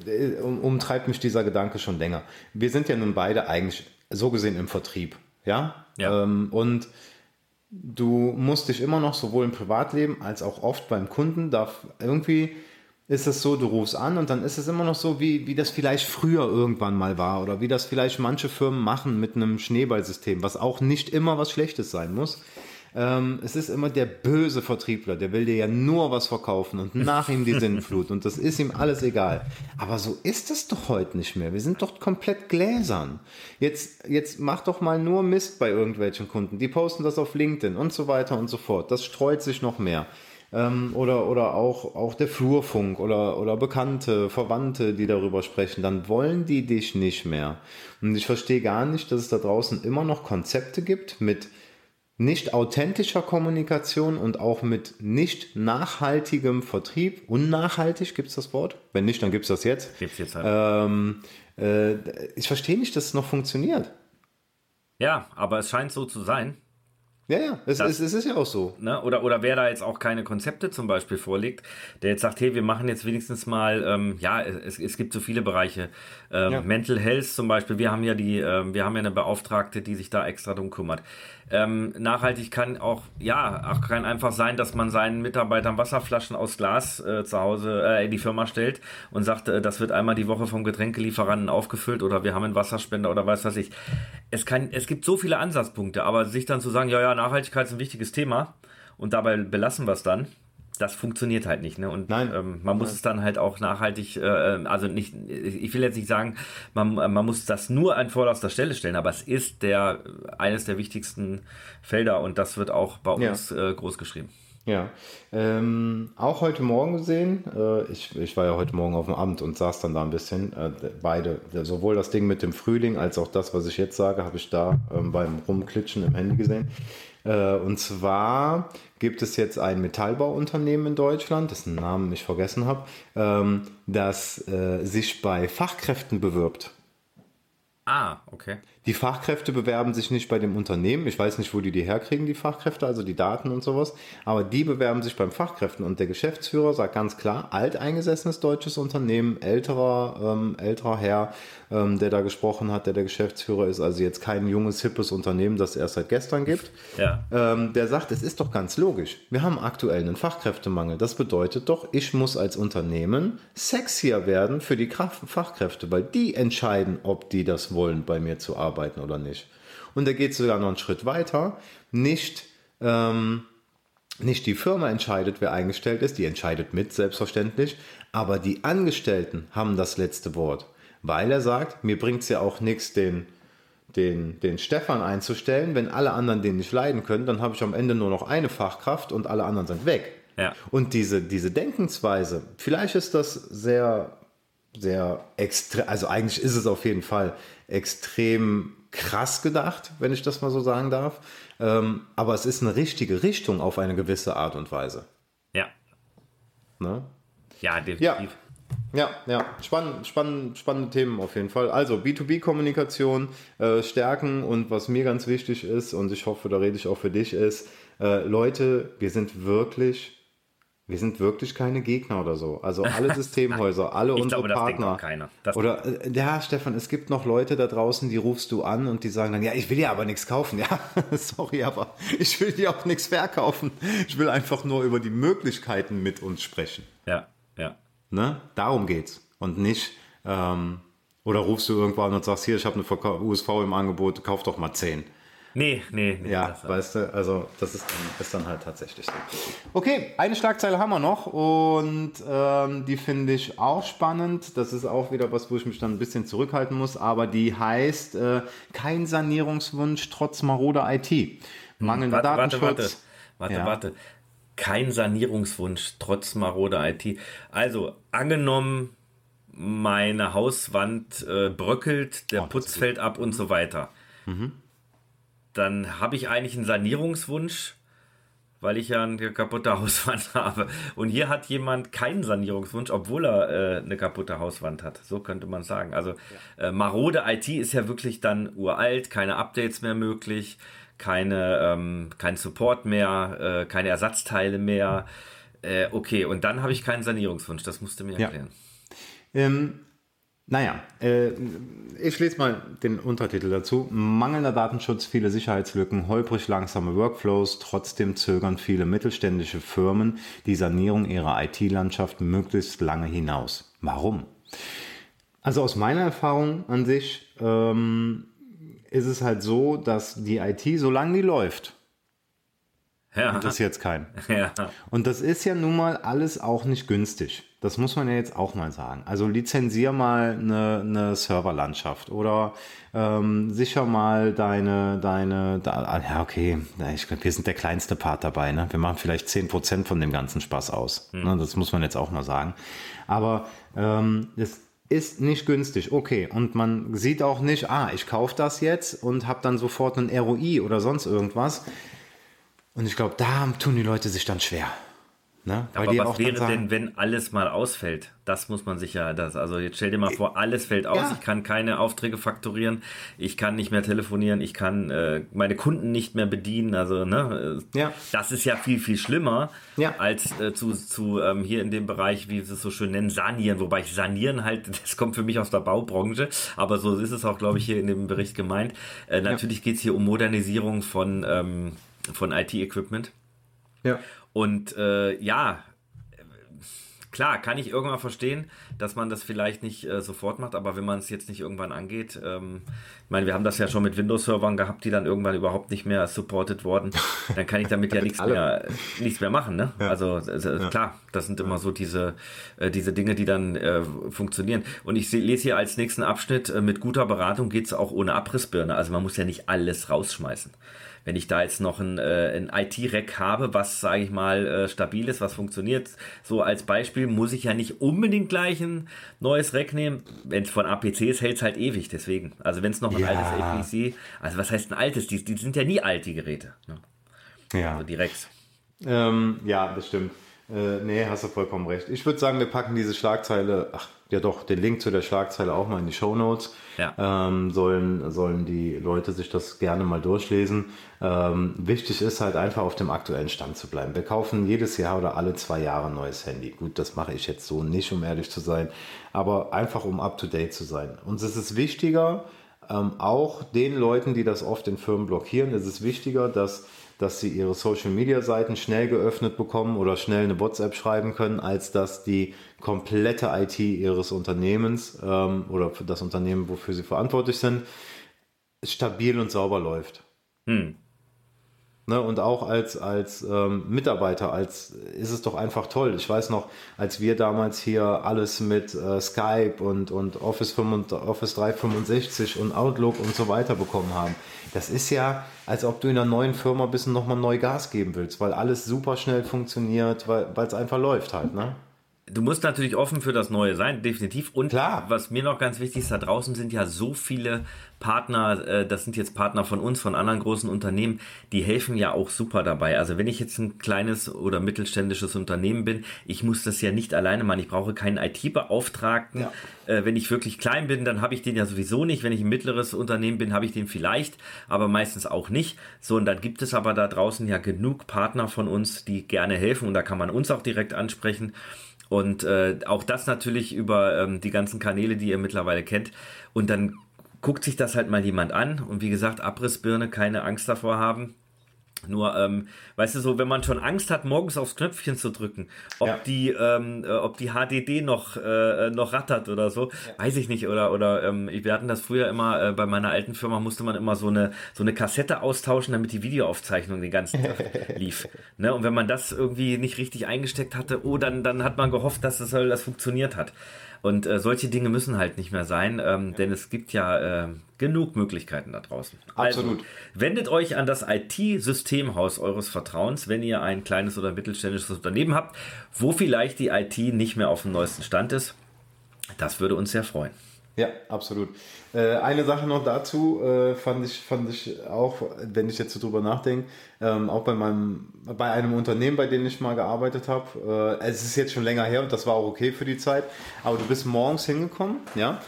äh, um, umtreibt mich dieser Gedanke schon länger. Wir sind ja nun beide eigentlich so gesehen im Vertrieb. Ja. ja. Ähm, und du musst dich immer noch sowohl im Privatleben als auch oft beim Kunden, darf irgendwie ist es so, du rufst an und dann ist es immer noch so, wie, wie das vielleicht früher irgendwann mal war oder wie das vielleicht manche Firmen machen mit einem Schneeballsystem, was auch nicht immer was Schlechtes sein muss. Ähm, es ist immer der böse Vertriebler, der will dir ja nur was verkaufen und nach ihm die Sinnflut und das ist ihm alles egal. Aber so ist es doch heute nicht mehr. Wir sind doch komplett gläsern. Jetzt, jetzt mach doch mal nur Mist bei irgendwelchen Kunden. Die posten das auf LinkedIn und so weiter und so fort. Das streut sich noch mehr ähm, oder, oder auch, auch der Flurfunk oder, oder Bekannte, Verwandte, die darüber sprechen, dann wollen die dich nicht mehr. Und ich verstehe gar nicht, dass es da draußen immer noch Konzepte gibt mit nicht authentischer Kommunikation und auch mit nicht nachhaltigem Vertrieb. Unnachhaltig gibt es das Wort? Wenn nicht, dann gibt es das jetzt. Gibt's jetzt halt. Ähm, äh, ich verstehe nicht, dass es noch funktioniert. Ja, aber es scheint so zu sein. Ja, ja, es, Das- es, es ist ja auch so. Ne? Oder, oder wer da jetzt auch keine Konzepte zum Beispiel vorlegt, der jetzt sagt, hey, wir machen jetzt wenigstens mal, ähm, ja, es, es gibt so viele Bereiche. Ähm, Ja. Mental Health zum Beispiel, wir haben ja die, ähm, wir haben ja eine Beauftragte, die sich da extra drum kümmert. Ähm, nachhaltig kann auch, ja, auch kann einfach sein, dass man seinen Mitarbeitern Wasserflaschen aus Glas äh, zu Hause äh, in die Firma stellt und sagt, äh, das wird einmal die Woche vom Getränkelieferanten aufgefüllt oder wir haben einen Wasserspender oder was weiß ich. Es kann, es gibt so viele Ansatzpunkte, aber sich dann zu sagen, ja, ja, Nachhaltigkeit ist ein wichtiges Thema und dabei belassen wir es dann, das funktioniert halt nicht. Ne? Und Nein. Ähm, man muss es dann halt auch nachhaltig, äh, also nicht, ich will jetzt nicht sagen, man, man muss das nur an vorderster Stelle stellen, aber es ist der eines der wichtigsten Felder und das wird auch bei Ja. uns äh, groß geschrieben. Ja, ähm, auch heute Morgen gesehen, äh, ich, ich war ja heute Morgen auf dem Amt und saß dann da ein bisschen, äh, beide, sowohl das Ding mit dem Frühling als auch das, was ich jetzt sage, habe ich da ähm, beim Rumklitschen im Handy gesehen. Äh, und zwar gibt es jetzt ein Metallbauunternehmen in Deutschland, dessen Namen ich vergessen habe, ähm, das äh, sich bei Fachkräften bewirbt. Ah, okay. Die Fachkräfte bewerben sich nicht bei dem Unternehmen. Ich weiß nicht, wo die die herkriegen, die Fachkräfte, also die Daten und sowas. Aber die bewerben sich beim Fachkräften. Und der Geschäftsführer sagt ganz klar, alteingesessenes deutsches Unternehmen, älterer, ähm, älterer Herr, ähm, der da gesprochen hat, der der Geschäftsführer ist. Also jetzt kein junges, hippes Unternehmen, das es erst seit gestern gibt. Ja. Ähm, der sagt, es ist doch ganz logisch. Wir haben aktuell einen Fachkräftemangel. Das bedeutet doch, ich muss als Unternehmen sexier werden für die Fachkräfte, weil die entscheiden, ob die das wollen, bei mir zu arbeiten oder nicht. Und da geht sogar noch einen Schritt weiter. Nicht, ähm, nicht die Firma entscheidet, wer eingestellt ist, die entscheidet mit, selbstverständlich, aber die Angestellten haben das letzte Wort. Weil er sagt, mir bringt es ja auch nichts, den, den, den Stefan einzustellen. Wenn alle anderen den nicht leiden können, dann habe ich am Ende nur noch eine Fachkraft und alle anderen sind weg. Ja. Und diese, diese Denkensweise, vielleicht ist das sehr, sehr extrem, also eigentlich ist es auf jeden Fall extrem krass gedacht, wenn ich das mal so sagen darf. Ähm, aber es ist eine richtige Richtung auf eine gewisse Art und Weise. Ja. Ne? Ja, Ja. definitiv. Ja, ja, spannend, spannend, spannende Themen auf jeden Fall. Also B2B-Kommunikation äh, stärken und was mir ganz wichtig ist, und ich hoffe, da rede ich auch für dich, ist, äh, Leute, wir sind wirklich, wir sind wirklich keine Gegner oder so. Also alle Systemhäuser, alle Ich unsere glaube, das Partner. auch keiner. Das- oder äh, ja, Stefan, es gibt noch Leute da draußen, die rufst du an und die sagen dann, ja, ich will ja aber nichts kaufen. Ja, sorry, aber ich will dir auch nichts verkaufen. Ich will einfach nur über die Möglichkeiten mit uns sprechen. Ja, ja. Ne? Darum geht's. Und nicht, ähm, oder rufst du irgendwann und sagst, hier, ich habe eine USV im Angebot, kauf doch mal 10. Nee, nee, nee. Ja, weißt du, also das ist dann, ist dann halt tatsächlich so. Okay, eine Schlagzeile haben wir noch und ähm, die finde ich auch spannend. Das ist auch wieder was, wo ich mich dann ein bisschen zurückhalten muss, aber die heißt äh, kein Sanierungswunsch trotz maroder IT. Mangelnder Warte, warte, Datenschutz. warte. Warte, Ja. warte. Kein Sanierungswunsch, trotz maroder IT. Also, angenommen, meine Hauswand äh, bröckelt, der Oh, Putz fällt ab und so weiter. Mhm. Dann habe ich eigentlich einen Sanierungswunsch, weil ich ja eine kaputte Hauswand habe. Und hier hat jemand keinen Sanierungswunsch, obwohl er äh, eine kaputte Hauswand hat. So könnte man sagen. Also äh, marode IT ist ja wirklich dann uralt, keine Updates mehr möglich, keine, ähm, kein Support mehr, äh, keine Ersatzteile mehr. Äh, okay, und dann habe ich keinen Sanierungswunsch. Das musst du mir Ja. erklären. Ähm, naja, äh, ich lese mal den Untertitel dazu. Mangelnder Datenschutz, viele Sicherheitslücken, holprig langsame Workflows, trotzdem zögern viele mittelständische Firmen die Sanierung ihrer IT-Landschaft möglichst lange hinaus. Warum? Also aus meiner Erfahrung an sich ähm, ist es halt so, dass die IT, solange die läuft, Ja. Interessiert es keinen. Ja. Und das ist ja nun mal alles auch nicht günstig. Das muss man ja jetzt auch mal sagen. Also lizenzier mal eine, eine Serverlandschaft oder ähm, sicher mal deine, deine, da, ah, ja okay, ich glaube, wir sind der kleinste Part dabei. Ne? Wir machen vielleicht 10% von dem ganzen Spaß aus. Ne? Das muss man jetzt auch mal sagen. Aber ähm, es ist nicht günstig. Okay, und man sieht auch nicht, ah, ich kaufe das jetzt und habe dann sofort einen ROI oder sonst irgendwas. Und ich glaube, da tun die Leute sich dann schwer. Ne? Weil Aber die was wäre sagen, denn, wenn alles mal ausfällt? Das muss man sich ja, das, also jetzt stell dir mal vor, alles fällt aus, Ja. ich kann keine Aufträge fakturieren, ich kann nicht mehr telefonieren, ich kann äh, meine Kunden nicht mehr bedienen, also ne, äh, Ja. das ist ja viel, viel schlimmer, Ja. als äh, zu, zu ähm, hier in dem Bereich, wie sie es so schön nennen, sanieren, wobei ich sanieren halt, das kommt für mich aus der Baubranche, aber so ist es auch, glaube ich, hier in dem Bericht gemeint. Äh, natürlich geht es hier um Modernisierung von, ähm, von IT-Equipment. ja. Und äh, ja, klar, kann ich irgendwann verstehen, dass man das vielleicht nicht äh, sofort macht, aber wenn man es jetzt nicht irgendwann angeht, ähm, ich meine, wir haben das ja schon mit Windows-Servern gehabt, die dann irgendwann überhaupt nicht mehr supported wurden, dann kann ich damit ja nichts alle. mehr, nichts mehr machen, ne? Also äh, klar, das sind immer so diese, äh, diese Dinge, die dann äh, funktionieren. Und ich lese hier als nächsten Abschnitt, äh, mit guter Beratung geht's auch ohne Abrissbirne. Also man muss ja nicht alles rausschmeißen wenn ich da jetzt noch ein, äh, ein IT-Rack habe, was, sage ich mal, äh, stabil ist, was funktioniert, so als Beispiel, muss ich ja nicht unbedingt gleich ein neues Rack nehmen. Wenn es von APCs hält es halt ewig, deswegen. Also wenn es noch ein Ja. altes APC, also was heißt ein altes? Die, die sind ja nie alt, die Geräte. Ne? ja. Also die Racks. Ähm, ja, das stimmt. Äh, nee, hast du vollkommen recht. Ich würde sagen, wir packen diese Schlagzeile, ach ja doch, den Link zu der Schlagzeile auch mal in die Show Notes. Ja. Ähm, sollen, sollen die Leute sich das gerne mal durchlesen. Ähm, wichtig ist halt einfach auf dem aktuellen Stand zu bleiben. Wir kaufen jedes Jahr oder alle zwei Jahre ein neues Handy. Gut, das mache ich jetzt so nicht, um ehrlich zu sein, aber einfach um up to date zu sein. Uns ist es wichtiger, ähm, auch den Leuten, die das oft in Firmen blockieren, ist es wichtiger, dass, dass sie ihre Social-Media-Seiten schnell geöffnet bekommen oder schnell eine WhatsApp schreiben können, als dass die komplette IT ihres Unternehmens ähm, oder für das Unternehmen, wofür sie verantwortlich sind, stabil und sauber läuft. Ne, und auch als, als ähm, Mitarbeiter, als ist es doch einfach toll. Ich weiß noch, als wir damals hier alles mit äh, Skype und, und Office, 5, Office 365 und Outlook und so weiter bekommen haben. Das ist ja, als ob du in einer neuen Firma bist und nochmal neu Gas geben willst, weil alles super schnell funktioniert, weil es einfach läuft halt. Ne? Du musst natürlich offen für das Neue sein, definitiv. Und Klar. was mir noch ganz wichtig ist, da draußen sind ja so viele Partner, äh, das sind jetzt Partner von uns, von anderen großen Unternehmen, die helfen ja auch super dabei. Also wenn ich jetzt ein kleines oder mittelständisches Unternehmen bin, ich muss das ja nicht alleine machen. Ich brauche keinen IT-Beauftragten. Ja. Äh, wenn ich wirklich klein bin, dann habe ich den ja sowieso nicht. Wenn ich ein mittleres Unternehmen bin, habe ich den vielleicht, aber meistens auch nicht. So, und dann gibt es aber da draußen ja genug Partner von uns, die gerne helfen und da kann man uns auch direkt ansprechen. Und äh, auch das natürlich über ähm, die ganzen Kanäle, die ihr mittlerweile kennt. Und dann guckt sich das halt mal jemand an. Und wie gesagt, Abrissbirne, keine Angst davor haben. Nur, ähm, weißt du, so, wenn man schon Angst hat, morgens aufs Knöpfchen zu drücken, ob Ja. die, ähm, äh, ob die HDD noch, äh, noch rattert oder so, weiß ich nicht. Oder, oder ähm, wir hatten das früher immer, äh, bei meiner alten Firma musste man immer so eine, so eine Kassette austauschen, damit die Videoaufzeichnung den ganzen Tag lief. Ne? Und wenn man das irgendwie nicht richtig eingesteckt hatte, oh, dann, dann hat man gehofft, dass das, das funktioniert hat. Und äh, solche Dinge müssen halt nicht mehr sein, ähm, denn es gibt ja äh, genug Möglichkeiten da draußen. Absolut. Also, wendet euch an das IT-Systemhaus eures Vertrauens, wenn ihr ein kleines oder mittelständisches Unternehmen habt, wo vielleicht die IT nicht mehr auf dem neuesten Stand ist. Das würde uns sehr freuen. Ja, absolut. Äh, eine Sache noch dazu äh, fand ich fand ich auch, wenn ich jetzt so drüber nachdenke, ähm, auch bei meinem bei einem Unternehmen, bei dem ich mal gearbeitet habe. Äh, es ist jetzt schon länger her und das war auch okay für die Zeit. Aber du bist morgens hingekommen, ja.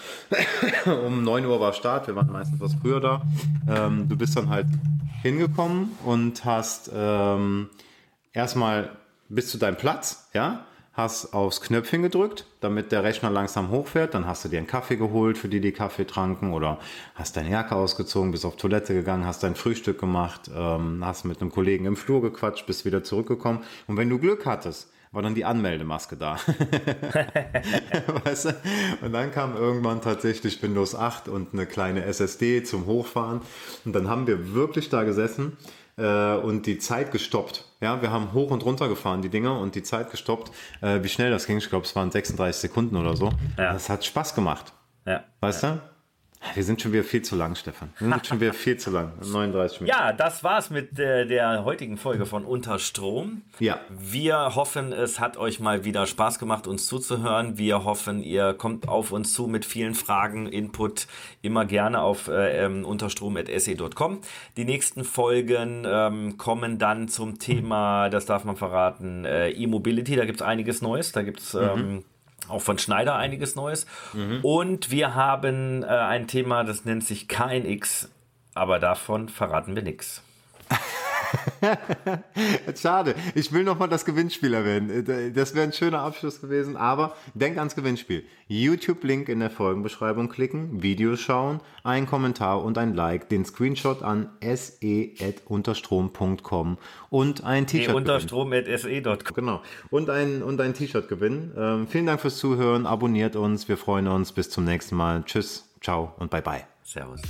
um 9 Uhr war Start. Wir waren meistens was früher da. Ähm, du bist dann halt hingekommen und hast ähm, erstmal bis zu deinem Platz, ja, hast aufs Knöpfchen gedrückt, damit der Rechner langsam hochfährt, dann hast du dir einen Kaffee geholt, für die die Kaffee tranken oder hast deine Jacke ausgezogen, bist auf Toilette gegangen, hast dein Frühstück gemacht, ähm, hast mit einem Kollegen im Flur gequatscht, bist wieder zurückgekommen und wenn du Glück hattest, war dann die Anmeldemaske da. weißt du? Und dann kam irgendwann tatsächlich Windows 8 und eine kleine SSD zum Hochfahren. Und dann haben wir wirklich da gesessen äh, und die Zeit gestoppt. Ja, wir haben hoch und runter gefahren, die Dinger, und die Zeit gestoppt. Äh, wie schnell das ging, ich glaube, es waren 36 Sekunden oder so. Ja. Das hat Spaß gemacht. Ja. Weißt du? Wir sind schon wieder viel zu lang, Stefan. Wir sind schon wieder viel zu lang. 39 Minuten. Ja, das war's mit äh, der heutigen Folge von Unterstrom. Ja. Wir hoffen, es hat euch mal wieder Spaß gemacht, uns zuzuhören. Wir hoffen, ihr kommt auf uns zu mit vielen Fragen, Input, immer gerne auf äh, ähm, unterstrom.se.com. Die nächsten Folgen ähm, kommen dann zum Thema, das darf man verraten, äh, E-Mobility. Da gibt's einiges Neues. Da gibt's ähm, auch von Schneider einiges Neues. Und wir haben äh, ein Thema, das nennt sich KNX, aber davon verraten wir nichts. Schade. Ich will nochmal das Gewinnspiel erwähnen. Das wäre ein schöner Abschluss gewesen, aber denk ans Gewinnspiel. YouTube-Link in der Folgenbeschreibung klicken, Videos schauen, ein Kommentar und ein Like, den Screenshot an se.unterstrom.com und ein Nee, T-Shirt. gewinnen. unterstrom.se.com. Genau. Und ein, und ein T-Shirt gewinnen. Ähm, vielen Dank fürs Zuhören. Abonniert uns. Wir freuen uns. Bis zum nächsten Mal. Tschüss, ciao und bye bye. Servus.